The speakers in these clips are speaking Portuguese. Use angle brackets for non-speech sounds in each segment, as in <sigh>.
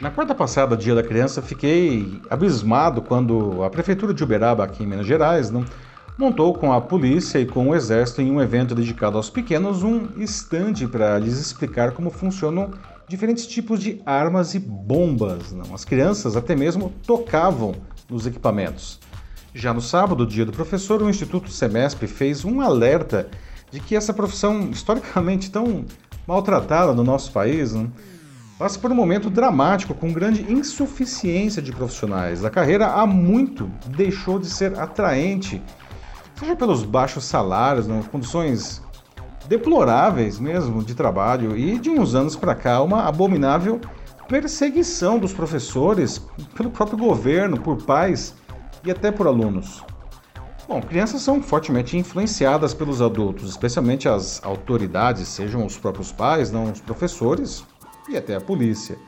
Na quarta passada, dia da criança, fiquei abismado quando a prefeitura de Uberaba, aqui em Minas Gerais, não, montou com a polícia e com o exército em um evento dedicado aos pequenos um estande para lhes explicar como funcionam diferentes tipos de armas e bombas. Não? As crianças até mesmo tocavam nos equipamentos. Já no sábado, dia do professor, o Instituto Semesp fez um alerta de que essa profissão historicamente tão maltratada no nosso país não? Passa por um momento dramático com grande insuficiência de profissionais. A carreira há muito deixou de ser atraente, seja pelos baixos salários, né, condições deploráveis mesmo de trabalho e de uns anos para cá uma abominável perseguição dos professores pelo próprio governo, por pais e até por alunos. Bom, crianças são fortemente influenciadas pelos adultos, especialmente as autoridades, sejam os próprios pais, não os professores e até a polícia.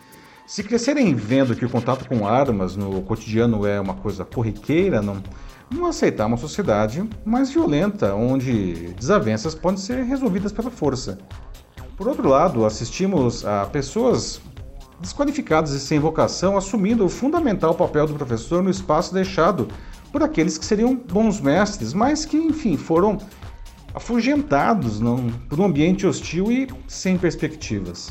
Se crescerem vendo que o contato com armas no cotidiano é uma coisa corriqueira, não, não aceitar uma sociedade mais violenta, onde desavenças podem ser resolvidas pela força. Por outro lado, assistimos a pessoas desqualificadas e sem vocação assumindo o fundamental papel do professor no espaço deixado por aqueles que seriam bons mestres, mas que, enfim, foram afugentados não, por um ambiente hostil e sem perspectivas.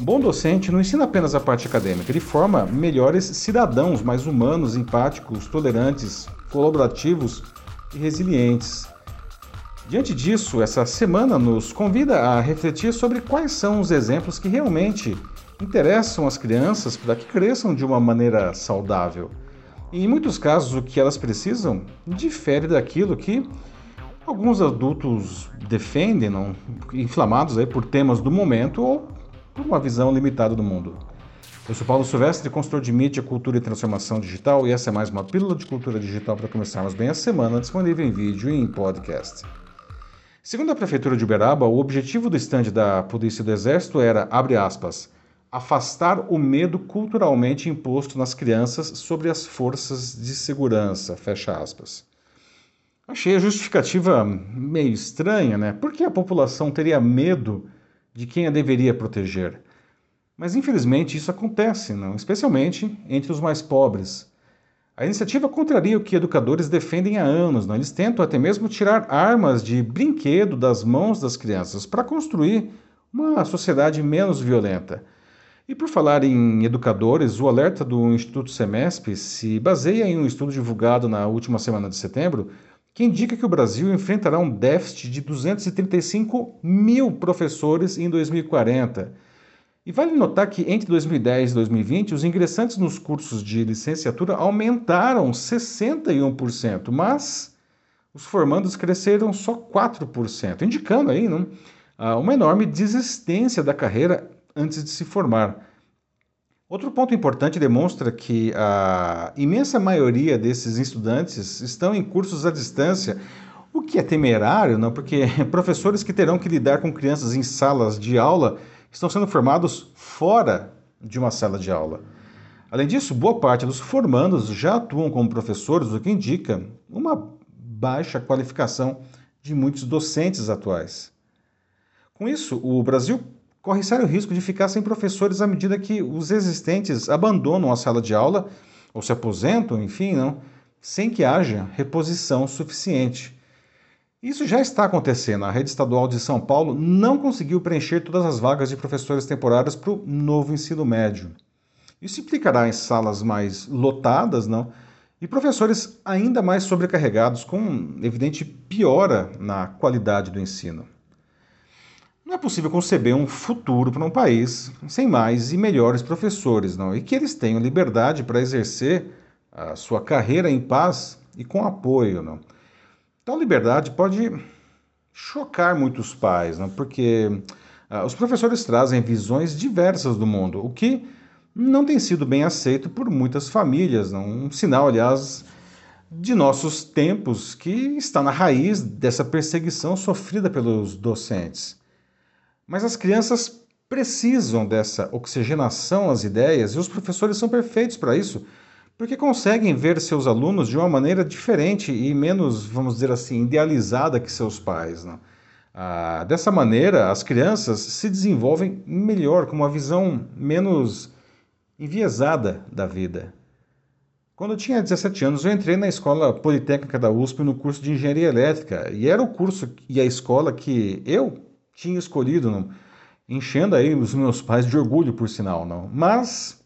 Um bom docente não ensina apenas a parte acadêmica, ele forma melhores cidadãos, mais humanos, empáticos, tolerantes, colaborativos e resilientes. Diante disso, essa semana nos convida a refletir sobre quais são os exemplos que realmente interessam as crianças para que cresçam de uma maneira saudável. E em muitos casos, o que elas precisam difere daquilo que alguns adultos defendem, não, inflamados aí por temas do momento ou por uma visão limitada do mundo. Eu sou Paulo Silvestre, consultor de mídia, cultura e transformação digital, e essa é mais uma pílula de cultura digital para começarmos bem a semana, disponível em vídeo e em podcast. Segundo a Prefeitura de Uberaba, o objetivo do estande da Polícia do Exército era, abre aspas, afastar o medo culturalmente imposto nas crianças sobre as forças de segurança, fecha aspas. Achei a justificativa meio estranha, né? Por que a população teria medo de quem a deveria proteger. Mas infelizmente isso acontece, não? especialmente entre os mais pobres. A iniciativa contraria o que educadores defendem há anos. Não? Eles tentam até mesmo tirar armas de brinquedo das mãos das crianças para construir uma sociedade menos violenta. E por falar em educadores, o alerta do Instituto Semesp se baseia em um estudo divulgado na última semana de setembro que indica que o Brasil enfrentará um déficit de 235 mil professores em 2040. E vale notar que entre 2010 e 2020, os ingressantes nos cursos de licenciatura aumentaram 61%, mas os formandos cresceram só 4%, indicando aí não, uma enorme desistência da carreira antes de se formar. Outro ponto importante demonstra que a imensa maioria desses estudantes estão em cursos à distância, o que é temerário, não? porque <laughs> professores que terão que lidar com crianças em salas de aula estão sendo formados fora de uma sala de aula. Além disso, boa parte dos formandos já atuam como professores, o que indica uma baixa qualificação de muitos docentes atuais. Com isso, o Brasil corre sério risco de ficar sem professores à medida que os existentes abandonam a sala de aula ou se aposentam, enfim, não, sem que haja reposição suficiente. Isso já está acontecendo. A rede estadual de São Paulo não conseguiu preencher todas as vagas de professores temporários para o novo ensino médio. Isso implicará em salas mais lotadas, não? E professores ainda mais sobrecarregados, com evidente piora na qualidade do ensino. Não é possível conceber um futuro para um país sem mais e melhores professores, não, e que eles tenham liberdade para exercer a sua carreira em paz e com apoio, não. Tal liberdade pode chocar muitos pais, não, porque ah, os professores trazem visões diversas do mundo, o que não tem sido bem aceito por muitas famílias, não. Um sinal, aliás, de nossos tempos que está na raiz dessa perseguição sofrida pelos docentes. Mas as crianças precisam dessa oxigenação às ideias e os professores são perfeitos para isso, porque conseguem ver seus alunos de uma maneira diferente e menos, vamos dizer assim, idealizada que seus pais. Né? Ah, dessa maneira, as crianças se desenvolvem melhor, com uma visão menos enviesada da vida. Quando eu tinha 17 anos, eu entrei na Escola Politécnica da USP no curso de Engenharia Elétrica, e era o curso e a escola que eu tinha escolhido, não? enchendo aí os meus pais de orgulho, por sinal, não. Mas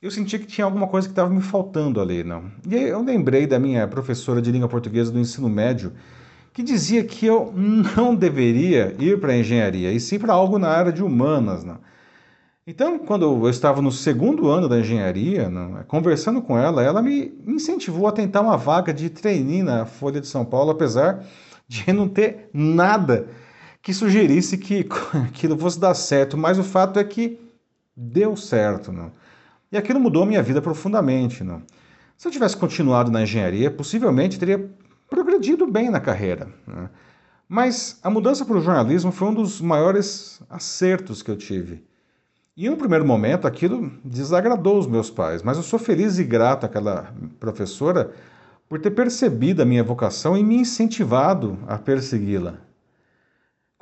eu senti que tinha alguma coisa que estava me faltando ali, não. E aí eu lembrei da minha professora de língua portuguesa do ensino médio, que dizia que eu não deveria ir para a engenharia, e sim para algo na área de humanas, não. Então, quando eu estava no segundo ano da engenharia, conversando com ela, ela me incentivou a tentar uma vaga de trainee na Folha de São Paulo, apesar de não ter nada que sugerisse que <laughs> aquilo fosse dar certo. Mas o fato é que deu certo. Né? E aquilo mudou a minha vida profundamente. Né? Se eu tivesse continuado na engenharia, possivelmente teria progredido bem na carreira. Né? Mas a mudança para o jornalismo foi um dos maiores acertos que eu tive. Em um primeiro momento, aquilo desagradou os meus pais, mas eu sou feliz e grato àquela professora por ter percebido a minha vocação e me incentivado a persegui-la.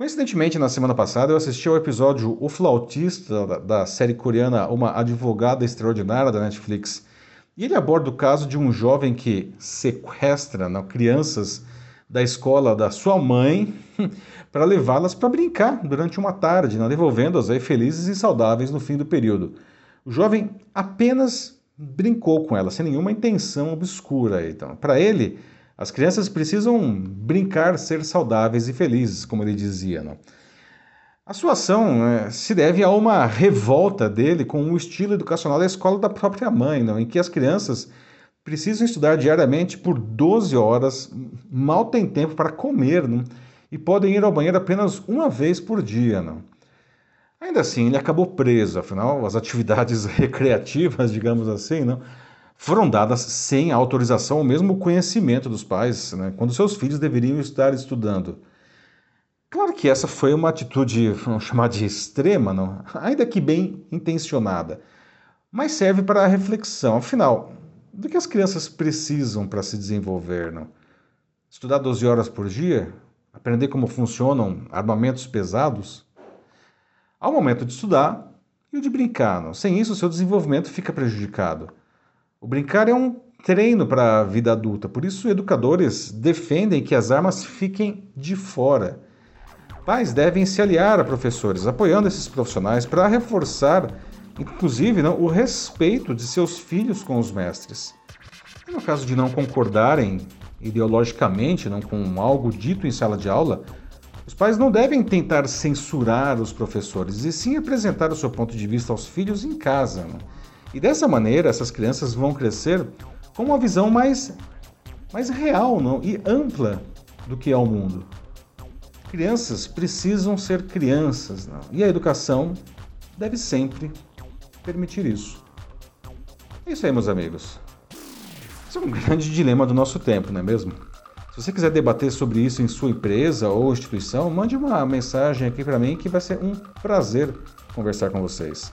Coincidentemente, na semana passada, eu assisti ao episódio O Flautista, da série coreana Uma Advogada Extraordinária da Netflix. E ele aborda o caso de um jovem que sequestra não, crianças da escola da sua mãe <laughs> para levá-las para brincar durante uma tarde, né, devolvendo-as felizes e saudáveis no fim do período. O jovem apenas brincou com elas, sem nenhuma intenção obscura. Então, para ele, as crianças precisam brincar, ser saudáveis e felizes, como ele dizia. Não? A sua ação né, se deve a uma revolta dele com o estilo educacional da escola da própria mãe, não? em que as crianças precisam estudar diariamente por 12 horas, mal tem tempo para comer não? e podem ir ao banheiro apenas uma vez por dia. Não? Ainda assim, ele acabou preso, afinal, as atividades <laughs> recreativas, digamos assim, não, foram dadas sem autorização ou mesmo conhecimento dos pais, né, quando seus filhos deveriam estar estudando. Claro que essa foi uma atitude, vamos chamar de extrema, não? ainda que bem intencionada, mas serve para a reflexão. Afinal, do que as crianças precisam para se desenvolver? Não? Estudar 12 horas por dia? Aprender como funcionam armamentos pesados? Há o momento de estudar e o de brincar. Não? Sem isso, seu desenvolvimento fica prejudicado. O brincar é um treino para a vida adulta, por isso, educadores defendem que as armas fiquem de fora. Pais devem se aliar a professores, apoiando esses profissionais para reforçar inclusive não, o respeito de seus filhos com os mestres. E no caso de não concordarem ideologicamente não, com algo dito em sala de aula, os pais não devem tentar censurar os professores, e sim apresentar o seu ponto de vista aos filhos em casa. Não? E dessa maneira, essas crianças vão crescer com uma visão mais, mais real não? e ampla do que é o mundo. Crianças precisam ser crianças, não? e a educação deve sempre permitir isso. É isso aí, meus amigos. Isso é um grande dilema do nosso tempo, não é mesmo? Se você quiser debater sobre isso em sua empresa ou instituição, mande uma mensagem aqui para mim que vai ser um prazer conversar com vocês.